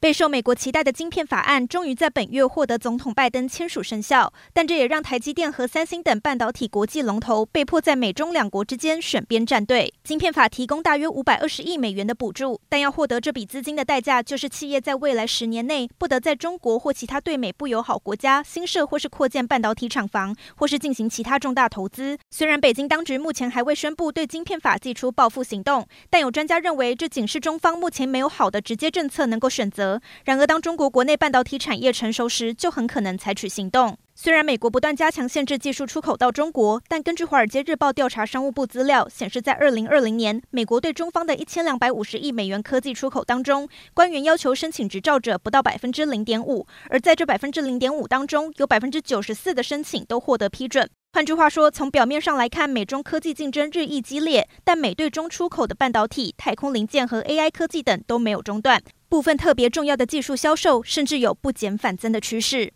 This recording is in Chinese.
备受美国期待的晶片法案终于在本月获得总统拜登签署生效，但这也让台积电和三星等半导体国际龙头被迫在美中两国之间选边站队。晶片法提供大约五百二十亿美元的补助，但要获得这笔资金的代价就是企业在未来十年内不得在中国或其他对美不友好国家新设或是扩建半导体厂房，或是进行其他重大投资。虽然北京当局目前还未宣布对晶片法祭出报复行动，但有专家认为这仅是中方目前没有好的直接政策能够选择。然而，当中国国内半导体产业成熟时，就很可能采取行动。虽然美国不断加强限制技术出口到中国，但根据《华尔街日报》调查商务部资料显示，在二零二零年，美国对中方的一千两百五十亿美元科技出口当中，官员要求申请执照者不到百分之零点五，而在这百分之零点五当中，有百分之九十四的申请都获得批准。换句话说，从表面上来看，美中科技竞争日益激烈，但美对中出口的半导体、太空零件和 AI 科技等都没有中断。部分特别重要的技术销售，甚至有不减反增的趋势。